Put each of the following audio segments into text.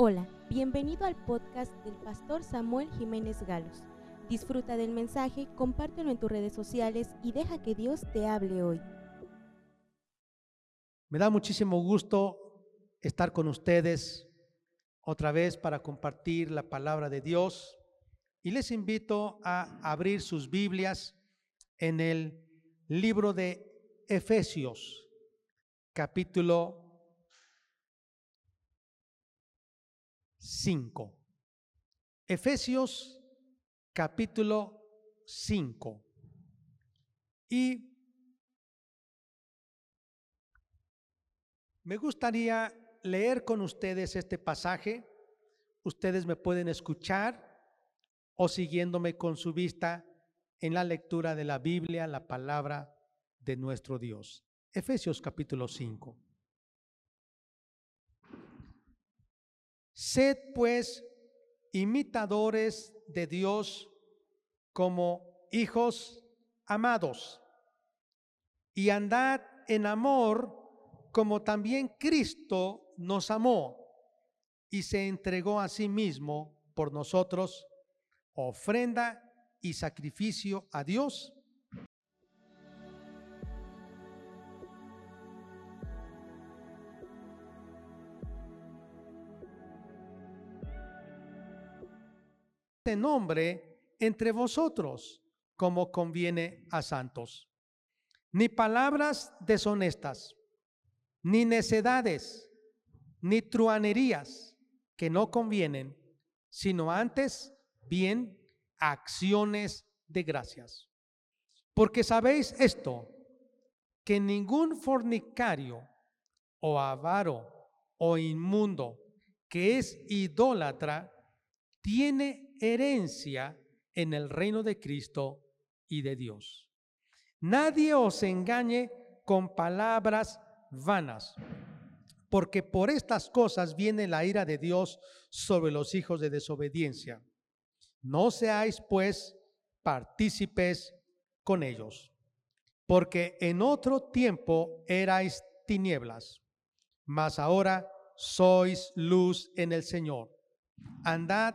Hola, bienvenido al podcast del pastor Samuel Jiménez Galos. Disfruta del mensaje, compártelo en tus redes sociales y deja que Dios te hable hoy. Me da muchísimo gusto estar con ustedes otra vez para compartir la palabra de Dios y les invito a abrir sus Biblias en el libro de Efesios, capítulo 5. Efesios capítulo 5. Y me gustaría leer con ustedes este pasaje. Ustedes me pueden escuchar o siguiéndome con su vista en la lectura de la Biblia, la palabra de nuestro Dios. Efesios capítulo 5. Sed pues imitadores de Dios como hijos amados y andad en amor como también Cristo nos amó y se entregó a sí mismo por nosotros, ofrenda y sacrificio a Dios nombre entre vosotros, como conviene a santos. Ni palabras deshonestas, ni necedades, ni truanerías que no convienen, sino antes bien acciones de gracias. Porque sabéis esto, que ningún fornicario o avaro o inmundo que es idólatra tiene herencia en el reino de Cristo y de Dios. Nadie os engañe con palabras vanas, porque por estas cosas viene la ira de Dios sobre los hijos de desobediencia. No seáis pues partícipes con ellos, porque en otro tiempo erais tinieblas, mas ahora sois luz en el Señor. Andad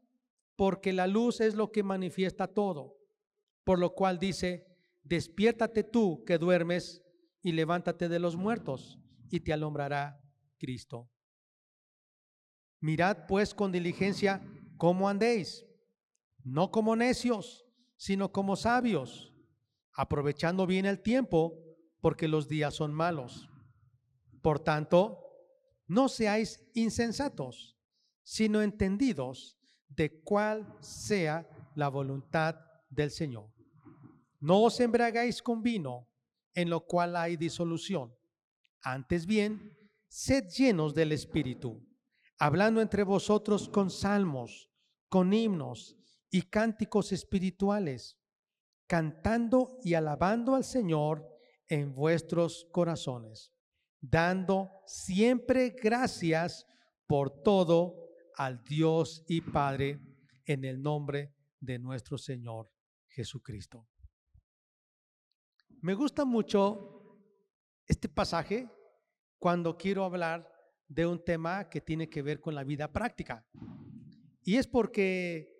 porque la luz es lo que manifiesta todo. Por lo cual dice, despiértate tú que duermes y levántate de los muertos y te alumbrará Cristo. Mirad pues con diligencia cómo andéis, no como necios, sino como sabios, aprovechando bien el tiempo, porque los días son malos. Por tanto, no seáis insensatos, sino entendidos de cuál sea la voluntad del Señor. No os embriagáis con vino, en lo cual hay disolución. Antes bien, sed llenos del Espíritu, hablando entre vosotros con salmos, con himnos y cánticos espirituales, cantando y alabando al Señor en vuestros corazones, dando siempre gracias por todo al Dios y Padre en el nombre de nuestro Señor Jesucristo. Me gusta mucho este pasaje cuando quiero hablar de un tema que tiene que ver con la vida práctica. Y es porque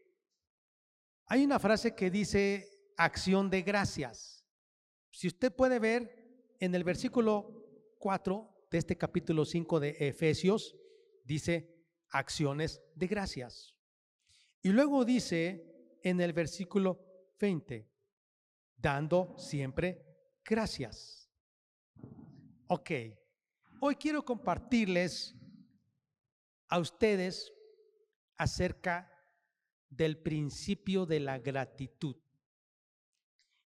hay una frase que dice acción de gracias. Si usted puede ver en el versículo 4 de este capítulo 5 de Efesios, dice, acciones de gracias. Y luego dice en el versículo 20, dando siempre gracias. Ok, hoy quiero compartirles a ustedes acerca del principio de la gratitud.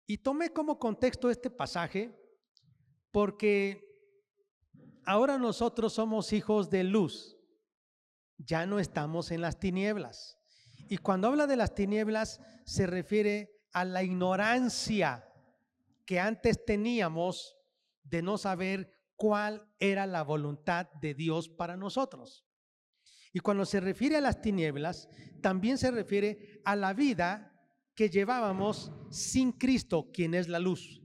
Y tomé como contexto este pasaje porque ahora nosotros somos hijos de luz ya no estamos en las tinieblas. Y cuando habla de las tinieblas se refiere a la ignorancia que antes teníamos de no saber cuál era la voluntad de Dios para nosotros. Y cuando se refiere a las tinieblas, también se refiere a la vida que llevábamos sin Cristo, quien es la luz.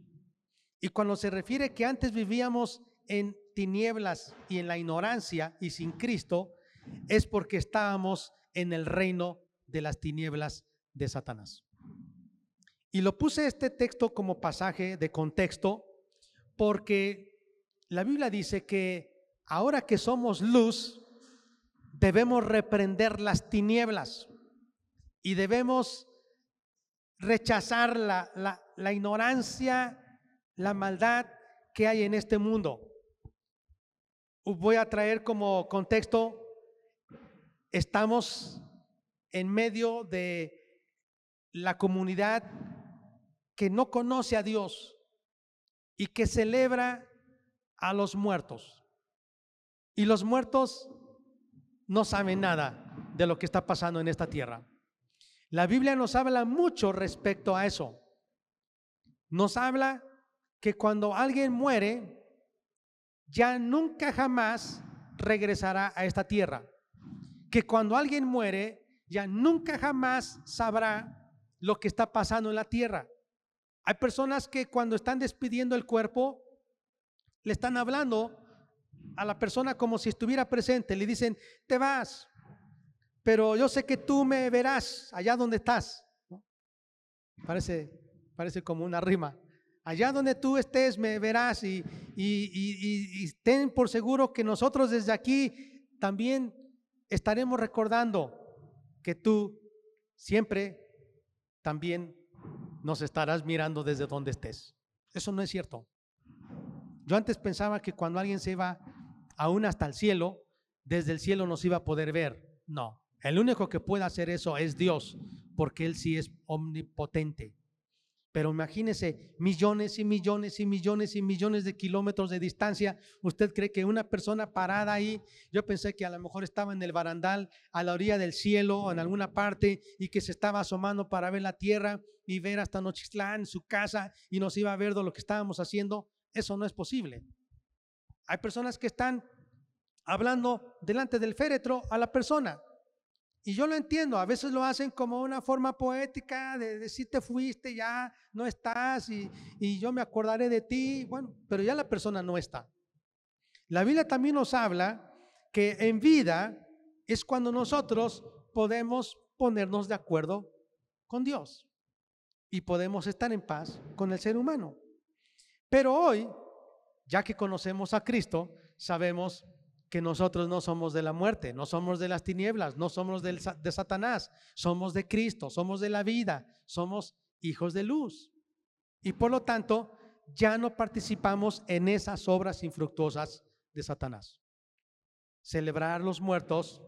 Y cuando se refiere que antes vivíamos en tinieblas y en la ignorancia y sin Cristo, es porque estábamos en el reino de las tinieblas de Satanás. Y lo puse este texto como pasaje de contexto porque la Biblia dice que ahora que somos luz, debemos reprender las tinieblas y debemos rechazar la, la, ignorancia, la maldad que hay en este mundo. Voy a traer como contexto, estamos en medio de la comunidad que no conoce a Dios y que celebra a los muertos. Y los muertos no saben nada de lo que está pasando en esta tierra. La Biblia nos habla mucho respecto a eso. Nos habla que cuando alguien muere, ya nunca jamás regresará a esta tierra. Que cuando alguien muere, ya nunca jamás sabrá lo que está pasando en la tierra. Hay personas que cuando están despidiendo el cuerpo, le están hablando a la persona como si estuviera presente. Le dicen, te vas, pero yo sé que tú me verás allá donde estás. Parece, parece como una rima. Allá donde tú estés me verás y, y, ten por seguro que nosotros desde aquí también estaremos recordando que tú siempre también nos estarás mirando desde donde estés. Eso no es cierto. Yo antes pensaba que cuando alguien se iba aún hasta el cielo, desde el cielo nos iba a poder ver. No, el único que puede hacer eso es Dios, porque Él sí es omnipotente. Pero imagínese millones y millones y millones y millones de kilómetros de distancia. ¿Usted cree que una persona parada ahí, yo pensé que a lo mejor estaba en el barandal, a la orilla del cielo o en alguna parte y que se estaba asomando para ver la tierra y ver hasta Nochistlán, su casa y nos iba a ver de lo que estábamos haciendo? Eso no es posible. Hay personas que están hablando delante del féretro a la persona. Y yo lo entiendo, a veces lo hacen como una forma poética de decir te fuiste, ya no estás y, y, yo me acordaré de ti, bueno, pero ya la persona no está. La Biblia también nos habla que en vida es cuando nosotros podemos ponernos de acuerdo con Dios y podemos estar en paz con el ser humano. Pero hoy, ya que conocemos a Cristo, sabemos que nosotros no somos de la muerte, no somos de las tinieblas, no somos de Satanás, somos de Cristo, somos de la vida, somos hijos de luz. Y por lo tanto, ya no participamos en esas obras infructuosas de Satanás. Celebrar los muertos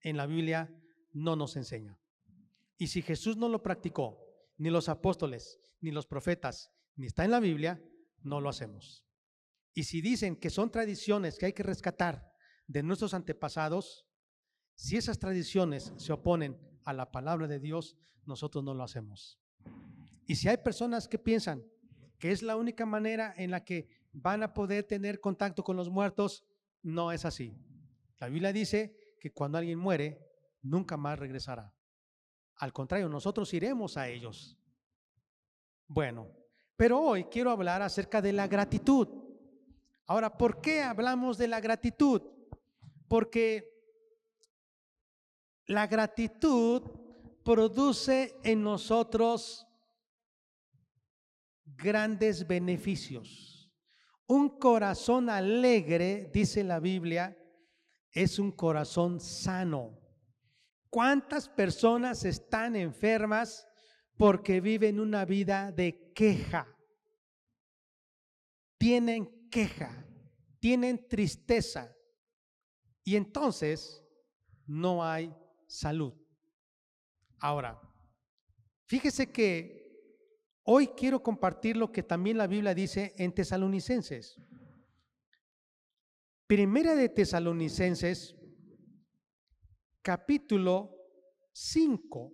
en la Biblia no nos enseña. Y si Jesús no lo practicó, ni los apóstoles, ni los profetas, ni está en la Biblia, no lo hacemos. Y si dicen que son tradiciones que hay que rescatar de nuestros antepasados, si esas tradiciones se oponen a la palabra de Dios, nosotros no lo hacemos. Y si hay personas que piensan que es la única manera en la que van a poder tener contacto con los muertos, no es así. La Biblia dice que cuando alguien muere, nunca más regresará. Al contrario, nosotros iremos a ellos. Bueno, pero hoy quiero hablar acerca de la gratitud. Ahora, ¿por qué hablamos de la gratitud? Porque la gratitud produce en nosotros grandes beneficios. Un corazón alegre, dice la Biblia, es un corazón sano. ¿Cuántas personas están enfermas porque viven una vida de queja. Tienen queja, tienen tristeza y entonces no hay salud. Ahora, fíjese que hoy quiero compartir lo que también la Biblia dice en Tesalonicenses. Primera de Tesalonicenses, capítulo 5,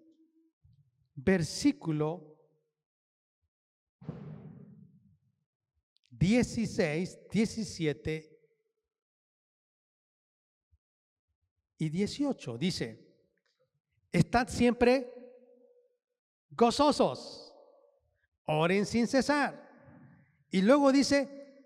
versículo 16, 17 y 18. Dice, estad siempre gozosos, oren sin cesar. Y luego dice,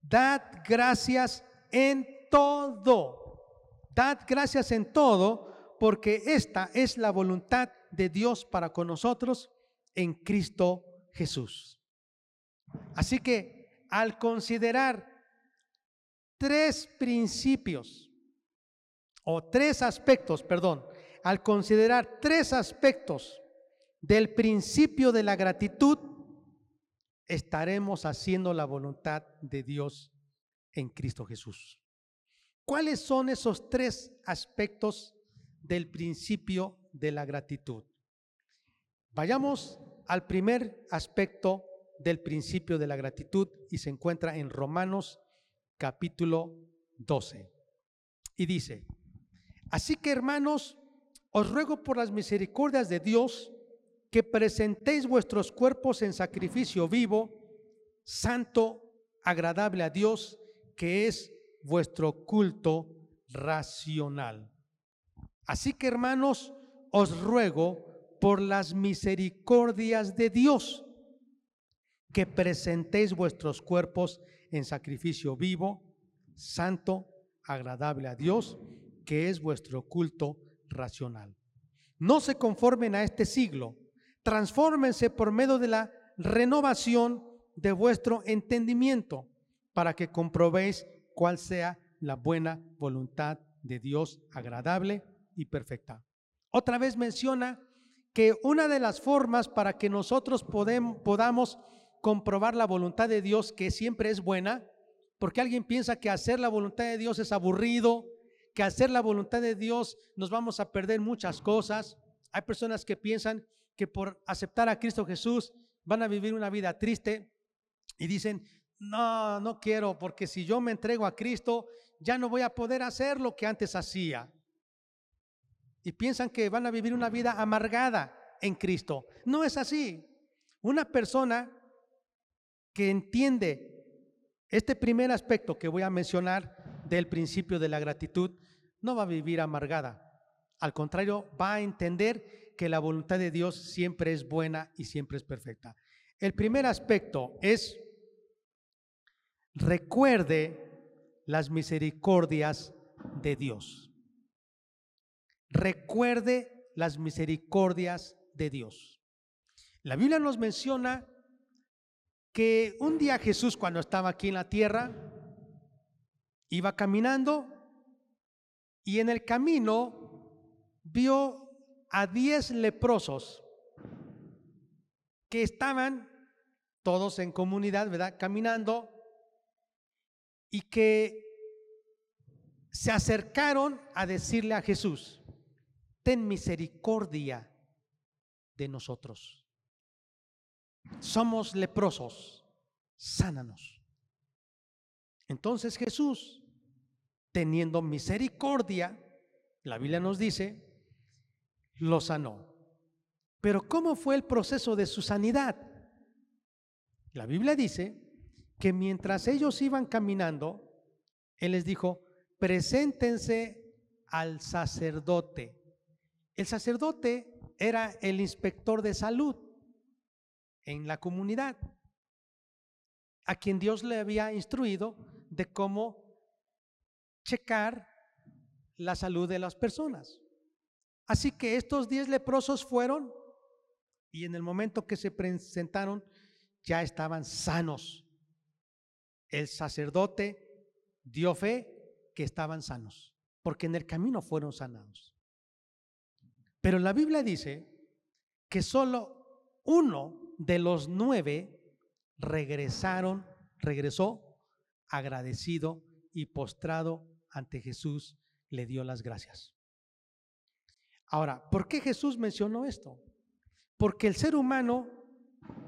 dad gracias en todo, dad gracias en todo, porque esta es la voluntad de Dios para con nosotros en Cristo Jesús. Así que al considerar tres principios, o tres aspectos, perdón, al considerar tres aspectos del principio de la gratitud, estaremos haciendo la voluntad de Dios en Cristo Jesús. ¿Cuáles son esos tres aspectos del principio de la gratitud? Vayamos al primer aspecto del principio de la gratitud y se encuentra en Romanos capítulo 12. Y dice, así que hermanos, os ruego por las misericordias de Dios que presentéis vuestros cuerpos en sacrificio vivo, santo, agradable a Dios, que es vuestro culto racional. Así que hermanos, os ruego por las misericordias de Dios que presentéis vuestros cuerpos en sacrificio vivo, santo, agradable a Dios, que es vuestro culto racional. No se conformen a este siglo, transfórmense por medio de la renovación de vuestro entendimiento para que comprobéis cuál sea la buena voluntad de Dios agradable y perfecta. Otra vez menciona que una de las formas para que nosotros podamos comprobar la voluntad de Dios, que siempre es buena, porque alguien piensa que hacer la voluntad de Dios es aburrido, que hacer la voluntad de Dios nos vamos a perder muchas cosas. Hay personas que piensan que por aceptar a Cristo Jesús van a vivir una vida triste y dicen, no, no quiero, porque si yo me entrego a Cristo, ya no voy a poder hacer lo que antes hacía. Y piensan que van a vivir una vida amargada en Cristo. No es así. Una persona que entiende este primer aspecto que voy a mencionar del principio de la gratitud, no va a vivir amargada. Al contrario, va a entender que la voluntad de Dios siempre es buena y siempre es perfecta. El primer aspecto es recuerde las misericordias de Dios. Recuerde las misericordias de Dios. La Biblia nos menciona que un día Jesús cuando estaba aquí en la tierra iba caminando y en el camino vio a diez leprosos que estaban todos en comunidad, ¿verdad? Caminando y que se acercaron a decirle a Jesús, ten misericordia de nosotros. Somos leprosos, sánanos. Entonces Jesús, teniendo misericordia, la Biblia nos dice, lo sanó. Pero ¿cómo fue el proceso de su sanidad? La Biblia dice que mientras ellos iban caminando, Él les dijo, preséntense al sacerdote. El sacerdote era el inspector de salud en la comunidad, a quien Dios le había instruido de cómo checar la salud de las personas. Así que estos diez leprosos fueron y en el momento que se presentaron ya estaban sanos el sacerdote dio fe que estaban sanos, porque en el camino fueron sanados. Pero la Biblia dice que solo uno de los nueve regresaron, regresó agradecido y postrado ante Jesús, le dio las gracias. Ahora, ¿por qué Jesús mencionó esto? Porque el ser humano,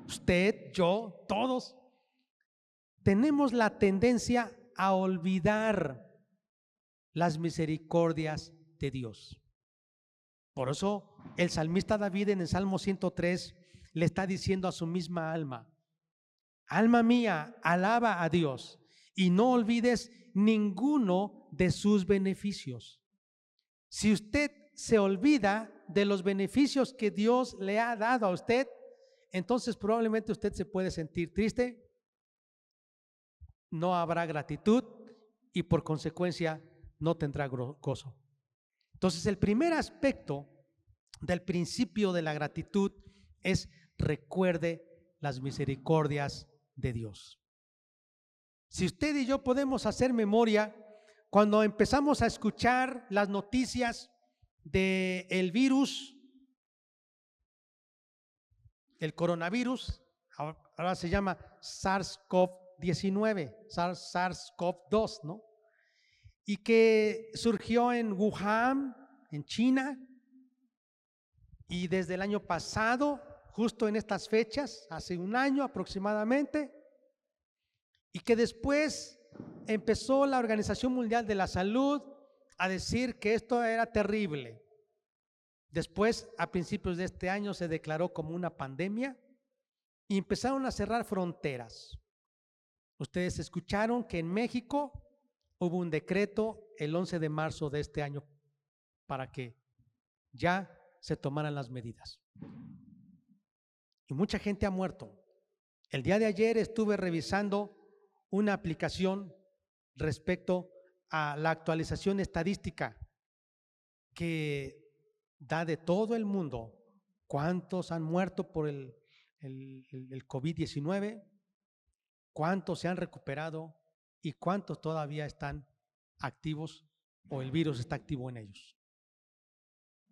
usted, yo, todos, tenemos la tendencia a olvidar las misericordias de Dios. Por eso el salmista David en el Salmo 103 le está diciendo a su misma alma, alma mía, alaba a Dios y no olvides ninguno de sus beneficios. Si usted se olvida de los beneficios que Dios le ha dado a usted, entonces probablemente usted se puede sentir triste, no habrá gratitud y por consecuencia no tendrá gozo. Entonces el primer aspecto del principio de la gratitud es recuerde las misericordias de Dios. Si usted y yo podemos hacer memoria, cuando empezamos a escuchar las noticias del el virus, el coronavirus, ahora se llama SARS-CoV-19, SARS-CoV-2, ¿no? Y que surgió en Wuhan, en China, y desde el año pasado, justo en estas fechas, hace un año aproximadamente, y que después empezó la Organización Mundial de la Salud a decir que esto era terrible. Después, a principios de este año, se declaró como una pandemia y empezaron a cerrar fronteras. Ustedes escucharon que en México hubo un decreto el 11 de marzo de este año para que ya se tomaran las medidas. Y mucha gente ha muerto. El día de ayer estuve revisando una aplicación respecto a la actualización estadística que da de todo el mundo cuántos han muerto por el, el, COVID-19, cuántos se han recuperado y cuántos todavía están activos o el virus está activo en ellos.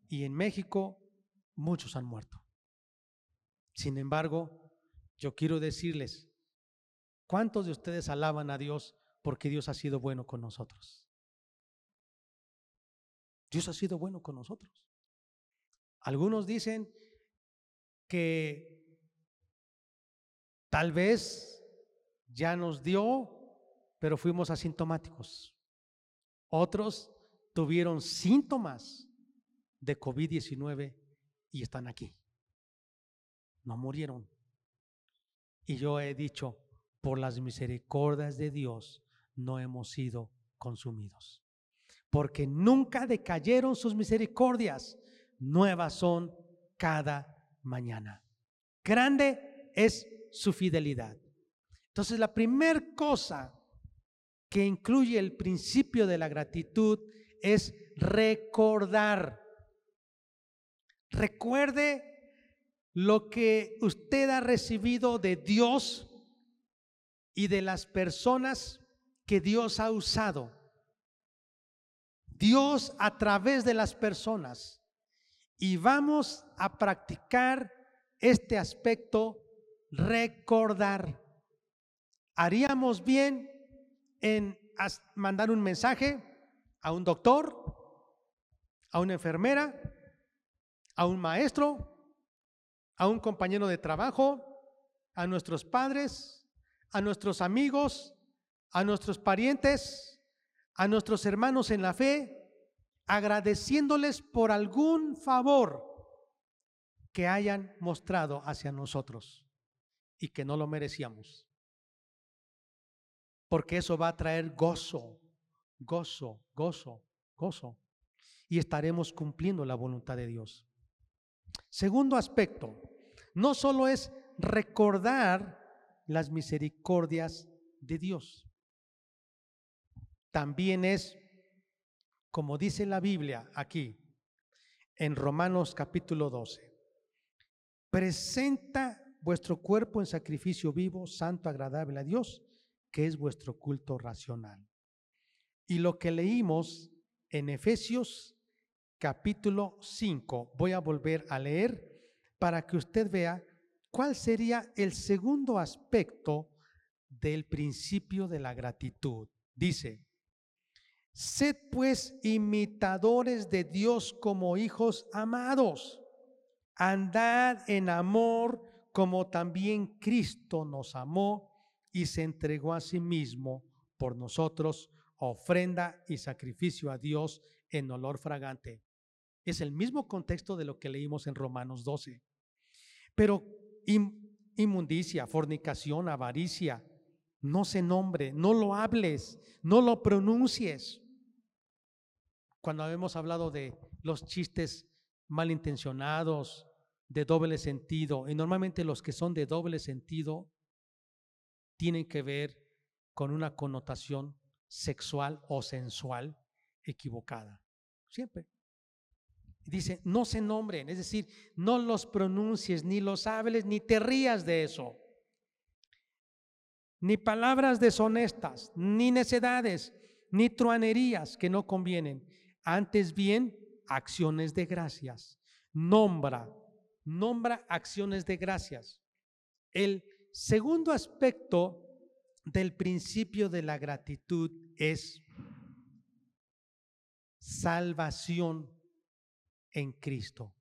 Y en México muchos han muerto. Sin embargo, yo quiero decirles ¿Cuántos de ustedes alaban a Dios porque Dios ha sido bueno con nosotros? Dios ha sido bueno con nosotros. Algunos dicen que tal vez ya nos dio, pero fuimos asintomáticos. Otros tuvieron síntomas de COVID-19 y están aquí. Murieron. Y yo he dicho, por las misericordias de Dios no hemos sido consumidos. Porque nunca decayeron sus misericordias, nuevas son cada mañana. Grande es su fidelidad. Entonces la primera cosa que incluye el principio de la gratitud es recordar. Recuerde lo que usted ha recibido de Dios y de las personas que Dios ha usado. Dios a través de las personas. Y vamos a practicar este aspecto, recordar. Haríamos bien en mandar un mensaje a un doctor, a una enfermera, a un maestro, a un compañero de trabajo, a nuestros padres, a nuestros amigos, a nuestros parientes, a nuestros hermanos en la fe, agradeciéndoles por algún favor que hayan mostrado hacia nosotros y que no lo merecíamos. Porque eso va a traer gozo, gozo, gozo, gozo. Y estaremos cumpliendo la voluntad de Dios. Segundo aspecto, no solo es recordar las misericordias de Dios. También es, como dice la Biblia aquí, en Romanos capítulo 12, presenta vuestro cuerpo en sacrificio vivo, santo, agradable a Dios, que es vuestro culto racional. Y lo que leímos en Efesios capítulo 5, voy a volver a leer para que usted vea ¿Cuál sería el segundo aspecto del principio de la gratitud? Dice, sed pues imitadores de Dios como hijos amados, andad en amor como también Cristo nos amó y se entregó a sí mismo por nosotros, ofrenda y sacrificio a Dios en olor fragante. Es el mismo contexto de lo que leímos en Romanos 12. Pero inmundicia, fornicación, avaricia, no se nombre, no lo hables, no lo pronuncies. Cuando hemos hablado de los chistes malintencionados, de doble sentido, y normalmente los que son de doble sentido tienen que ver con una connotación sexual o sensual equivocada. Siempre. Dice, no se nombren, es decir, no los pronuncies, ni los hables, ni te rías de eso. Ni palabras deshonestas, ni necedades, ni truanerías que no convienen. Antes bien, acciones de gracias. Nombra, nombra acciones de gracias. El segundo aspecto del principio de la gratitud es salvación en Cristo.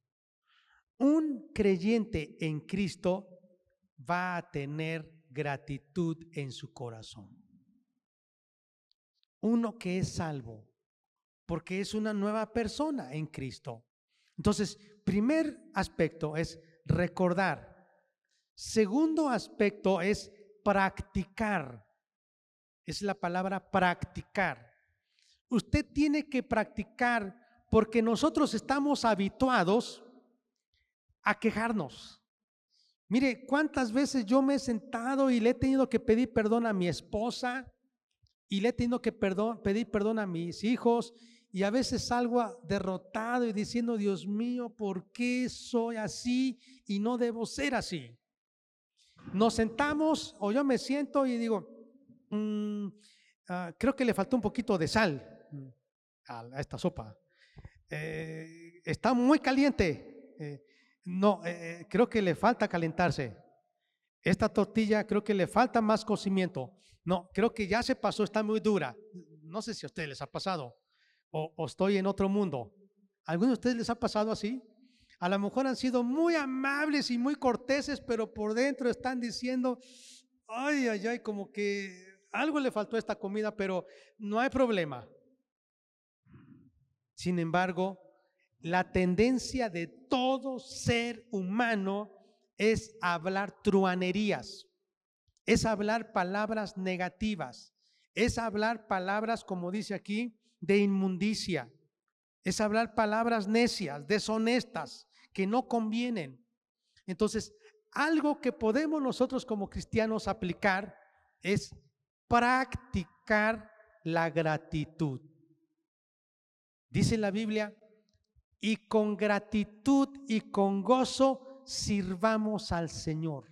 Un creyente en Cristo va a tener gratitud en su corazón. Uno que es salvo, porque es una nueva persona en Cristo. Entonces, primer aspecto es recordar. Segundo aspecto es practicar. Es la palabra practicar. Usted tiene que practicar porque nosotros estamos habituados a quejarnos. Mire, cuántas veces yo me he sentado y le he tenido que pedir perdón a mi esposa y le he tenido que pedir perdón a mis hijos y a veces salgo derrotado y diciendo, Dios mío, ¿por qué soy así y no debo ser así? Nos sentamos o yo me siento y digo, mm, ah, creo que le faltó un poquito de sal mm, a esta sopa. Eh, está muy caliente. Eh, no, eh, creo que le falta calentarse. Esta tortilla creo que le falta más cocimiento. No, creo que ya se pasó, está muy dura. No sé si a ustedes les ha pasado o, estoy en otro mundo. ¿A alguno de ustedes les ha pasado así? A lo mejor han sido muy amables y muy corteses, pero por dentro están diciendo, ay, ay, ay, como que algo le faltó a esta comida, pero no hay problema. Sin embargo, la tendencia de todo ser humano es hablar truanerías, es hablar palabras negativas, es hablar palabras, como dice aquí, de inmundicia, es hablar palabras necias, deshonestas, que no convienen. Entonces, algo que podemos nosotros como cristianos aplicar es practicar la gratitud. Dice la Biblia, y con gratitud y con gozo sirvamos al Señor.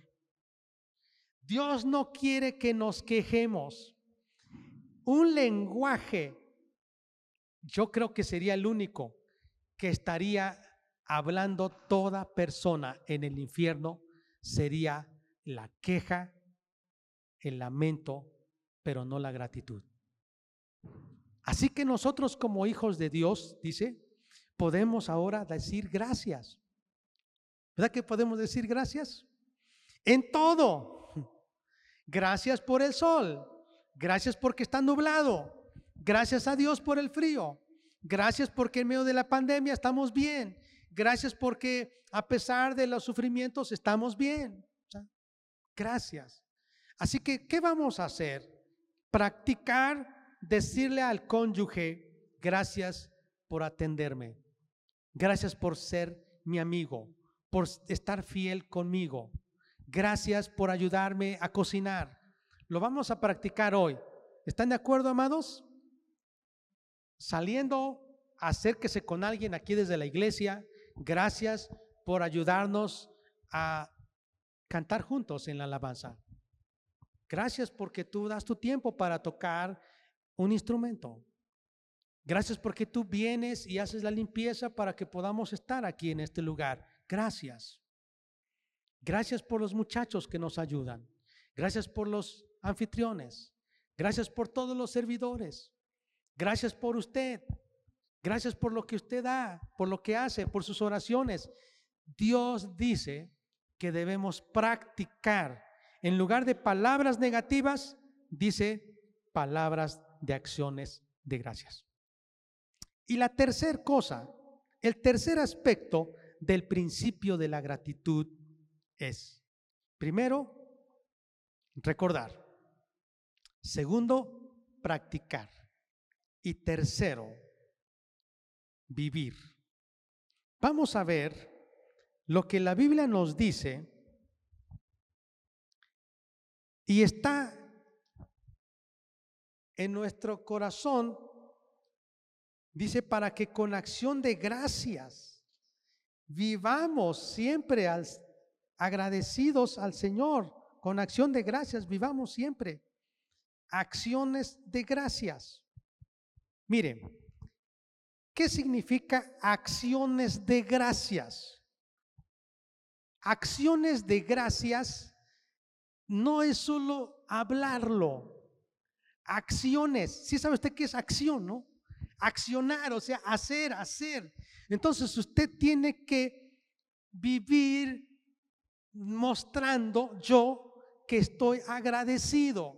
Dios no quiere que nos quejemos. Un lenguaje, yo creo que sería el único que estaría hablando toda persona en el infierno, sería la queja, el lamento, pero no la gratitud. Así que nosotros como hijos de Dios, dice, podemos ahora decir gracias. ¿Verdad que podemos decir gracias? En todo. Gracias por el sol. Gracias porque está nublado. Gracias a Dios por el frío. Gracias porque en medio de la pandemia estamos bien. Gracias porque a pesar de los sufrimientos estamos bien. Gracias. Así que, ¿qué vamos a hacer? Practicar decirle al cónyuge, gracias por atenderme, gracias por ser mi amigo, por estar fiel conmigo, gracias por ayudarme a cocinar. Lo vamos a practicar hoy. ¿Están de acuerdo, amados? Saliendo, acérquese con alguien aquí desde la iglesia. Gracias por ayudarnos a cantar juntos en la alabanza. Gracias porque tú das tu tiempo para tocar un instrumento. Gracias porque tú vienes y haces la limpieza para que podamos estar aquí en este lugar. Gracias. Gracias por los muchachos que nos ayudan. Gracias por los anfitriones. Gracias por todos los servidores. Gracias por usted. Gracias por lo que usted da, por lo que hace, por sus oraciones. Dios dice que debemos practicar. En lugar de palabras negativas, dice palabras de acciones de gracias. Y la tercera cosa, el tercer aspecto del principio de la gratitud es, primero, recordar. Segundo, practicar. Y tercero, vivir. Vamos a ver lo que la Biblia nos dice y está en nuestro corazón, dice, para que con acción de gracias vivamos siempre agradecidos al Señor, con acción de gracias vivamos siempre acciones de gracias. Miren, ¿qué significa acciones de gracias? Acciones de gracias no es solo hablarlo, acciones. Sí sabe usted qué es acción, ¿no? Accionar, o sea, hacer, hacer. Entonces usted tiene que vivir mostrando yo que estoy agradecido.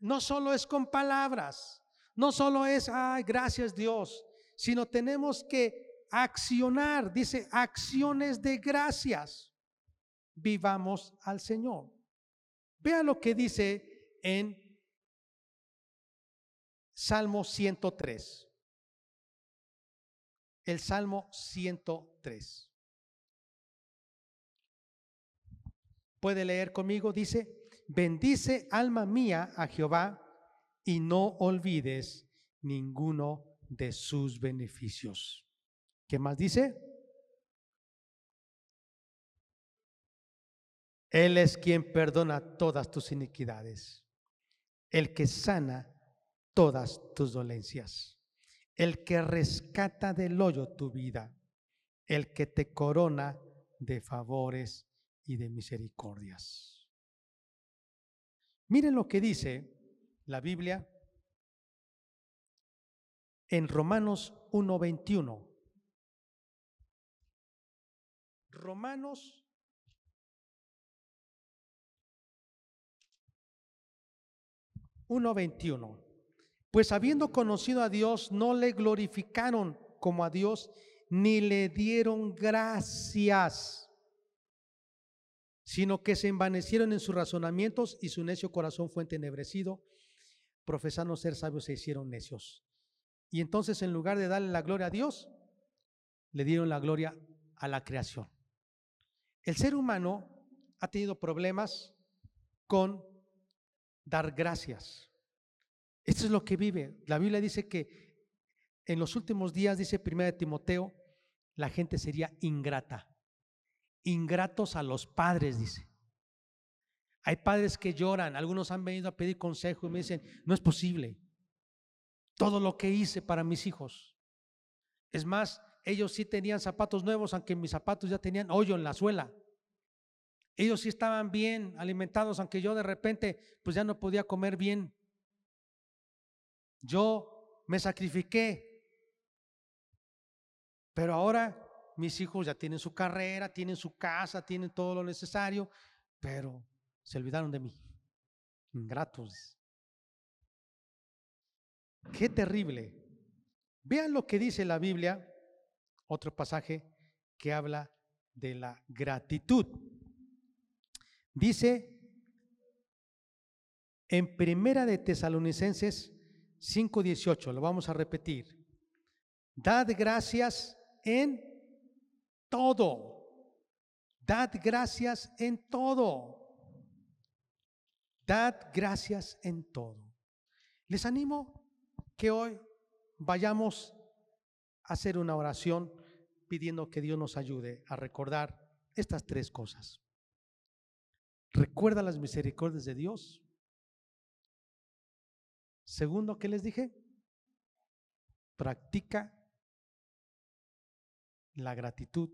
No solo es con palabras, no solo es, ay, gracias Dios, sino tenemos que accionar, dice, acciones de gracias. Vivamos al Señor. Vea lo que dice en Salmo 103. El Salmo 103. ¿Puede leer conmigo? Dice, bendice alma mía a Jehová y no olvides ninguno de sus beneficios. ¿Qué más dice? Él es quien perdona todas tus iniquidades, el que sana todas tus dolencias, el que rescata del hoyo tu vida, el que te corona de favores y de misericordias. Miren lo que dice la Biblia en Romanos 1:21. Romanos uno pues habiendo conocido a Dios, no le glorificaron como a Dios, ni le dieron gracias, sino que se envanecieron en sus razonamientos y su necio corazón fue entenebrecido, profesando ser sabios se hicieron necios. Y entonces en lugar de darle la gloria a Dios, le dieron la gloria a la creación. El ser humano ha tenido problemas con dar gracias. Esto es lo que vive. La Biblia dice que en los últimos días, dice 1 Timoteo, la gente sería ingrata. Ingratos a los padres, dice. Hay padres que lloran, algunos han venido a pedir consejo y me dicen, no es posible. Todo lo que hice para mis hijos. Es más, ellos sí tenían zapatos nuevos, aunque mis zapatos ya tenían hoyo en la suela. Ellos sí estaban bien alimentados, aunque yo de repente pues ya no podía comer bien. Yo me sacrifiqué, pero ahora mis hijos ya tienen su carrera, tienen su casa, tienen todo lo necesario, pero se olvidaron de mí. Ingratos. Qué terrible. Vean lo que dice la Biblia, otro pasaje que habla de la gratitud. Dice en Primera de Tesalonicenses 5.18, lo vamos a repetir. Dad gracias en todo. Dad gracias en todo. Dad gracias en todo. Les animo que hoy vayamos a hacer una oración pidiendo que Dios nos ayude a recordar estas tres cosas. Recuerda las misericordias de Dios. Segundo, ¿qué les dije? Practica la gratitud.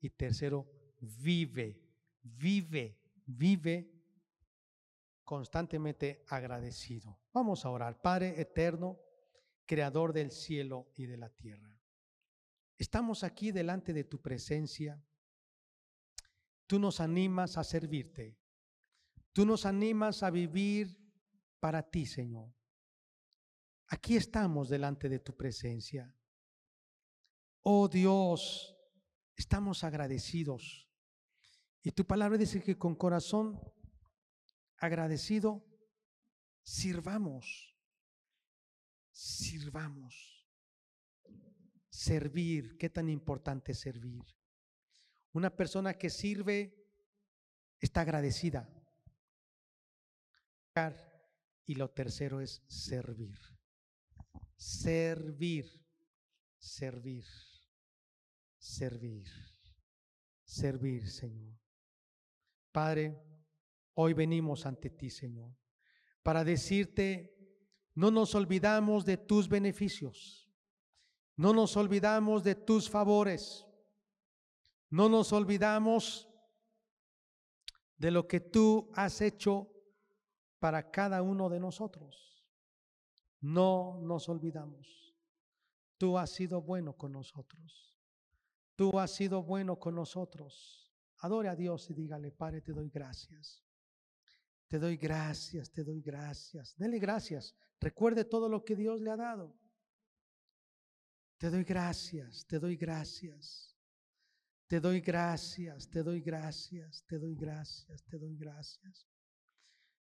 Y tercero, vive, vive, vive constantemente agradecido. Vamos a orar. Padre eterno, creador del cielo y de la tierra. Estamos aquí delante de tu presencia. Tú nos animas a servirte. Tú nos animas a vivir para ti, Señor. Aquí estamos delante de tu presencia. Oh Dios, estamos agradecidos. Y tu palabra dice que con corazón agradecido sirvamos, sirvamos. Servir, qué tan importante es servir. Una persona que sirve está agradecida. Y lo tercero es servir. Servir, servir, servir, servir, Señor. Padre, hoy venimos ante ti, Señor, para decirte, no nos olvidamos de tus beneficios, no nos olvidamos de tus favores, no nos olvidamos de lo que tú has hecho para cada uno de nosotros. No nos olvidamos. Tú has sido bueno con nosotros. Tú has sido bueno con nosotros. Adore a Dios y dígale, Padre, te doy gracias. Te doy gracias, te doy gracias. Dele gracias. Recuerde todo lo que Dios le ha dado. Te doy gracias, te doy gracias. Te doy gracias, te doy gracias, te doy gracias, te doy gracias.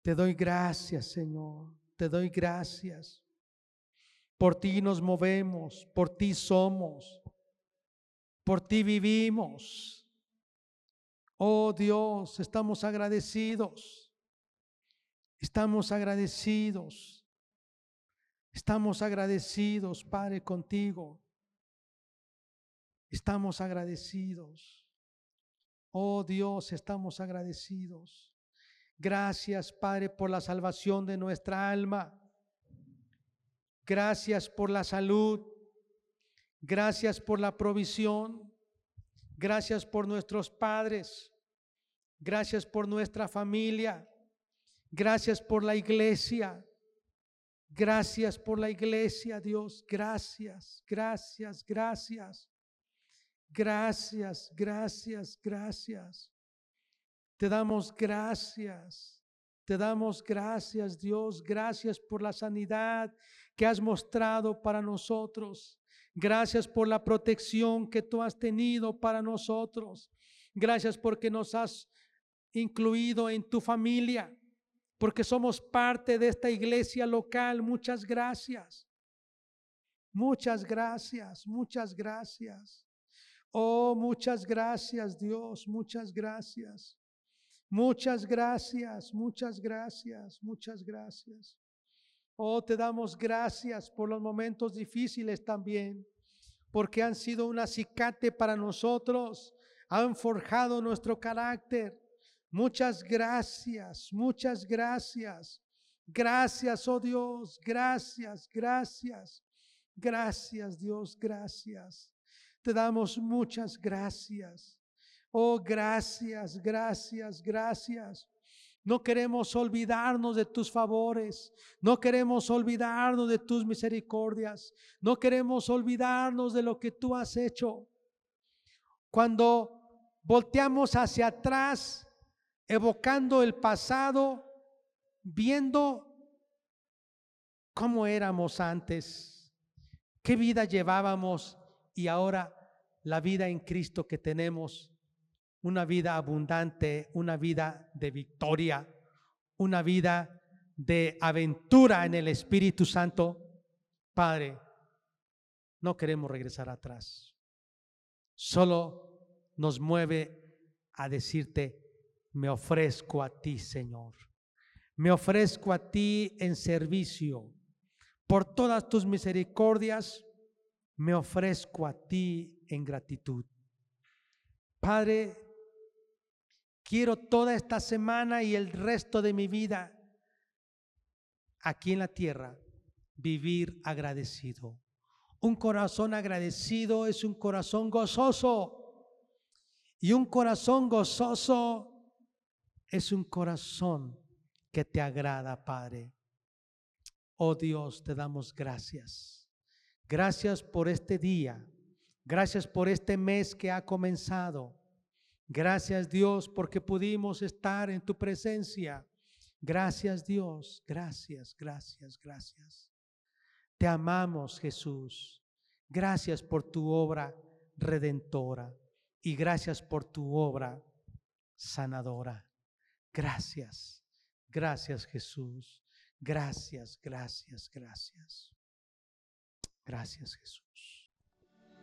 Te doy gracias, Señor. Te doy gracias. Por ti nos movemos, por ti somos, por ti vivimos. Oh Dios, estamos agradecidos. Estamos agradecidos. Estamos agradecidos, Padre, contigo. Estamos agradecidos. Oh Dios, estamos agradecidos. Gracias, Padre, por la salvación de nuestra alma. Gracias por la salud. Gracias por la provisión. Gracias por nuestros padres. Gracias por nuestra familia. Gracias por la iglesia. Gracias por la iglesia, Dios. Gracias, gracias, gracias. Gracias, gracias, gracias. Te damos gracias. Te damos gracias, Dios. Gracias por la sanidad que has mostrado para nosotros. Gracias por la protección que tú has tenido para nosotros. Gracias porque nos has incluido en tu familia, porque somos parte de esta iglesia local. Muchas gracias. Muchas gracias, muchas gracias. Oh, muchas gracias Dios, muchas gracias. Muchas gracias, muchas gracias, muchas gracias. Oh, te damos gracias por los momentos difíciles también, porque han sido un acicate para nosotros, han forjado nuestro carácter. Muchas gracias, muchas gracias. Gracias, oh Dios, gracias, gracias. Gracias, Dios, gracias. Te damos muchas gracias. Oh, gracias, gracias, gracias. No queremos olvidarnos de tus favores. No queremos olvidarnos de tus misericordias. No queremos olvidarnos de lo que tú has hecho. Cuando volteamos hacia atrás, evocando el pasado, viendo cómo éramos antes, qué vida llevábamos y ahora la vida en Cristo que tenemos, una vida abundante, una vida de victoria, una vida de aventura en el Espíritu Santo. Padre, no queremos regresar atrás. Solo nos mueve a decirte, me ofrezco a ti, Señor. Me ofrezco a ti en servicio. Por todas tus misericordias, me ofrezco a ti en gratitud. Padre, quiero toda esta semana y el resto de mi vida aquí en la tierra vivir agradecido. Un corazón agradecido es un corazón gozoso. Y un corazón gozoso es un corazón que te agrada, Padre. Oh Dios, te damos gracias. Gracias por este día. Gracias por este mes que ha comenzado. Gracias Dios porque pudimos estar en tu presencia. Gracias Dios. Gracias, gracias, gracias. Te amamos Jesús. Gracias por tu obra redentora y gracias por tu obra sanadora. Gracias, gracias Jesús. Gracias, gracias, gracias. Gracias Jesús.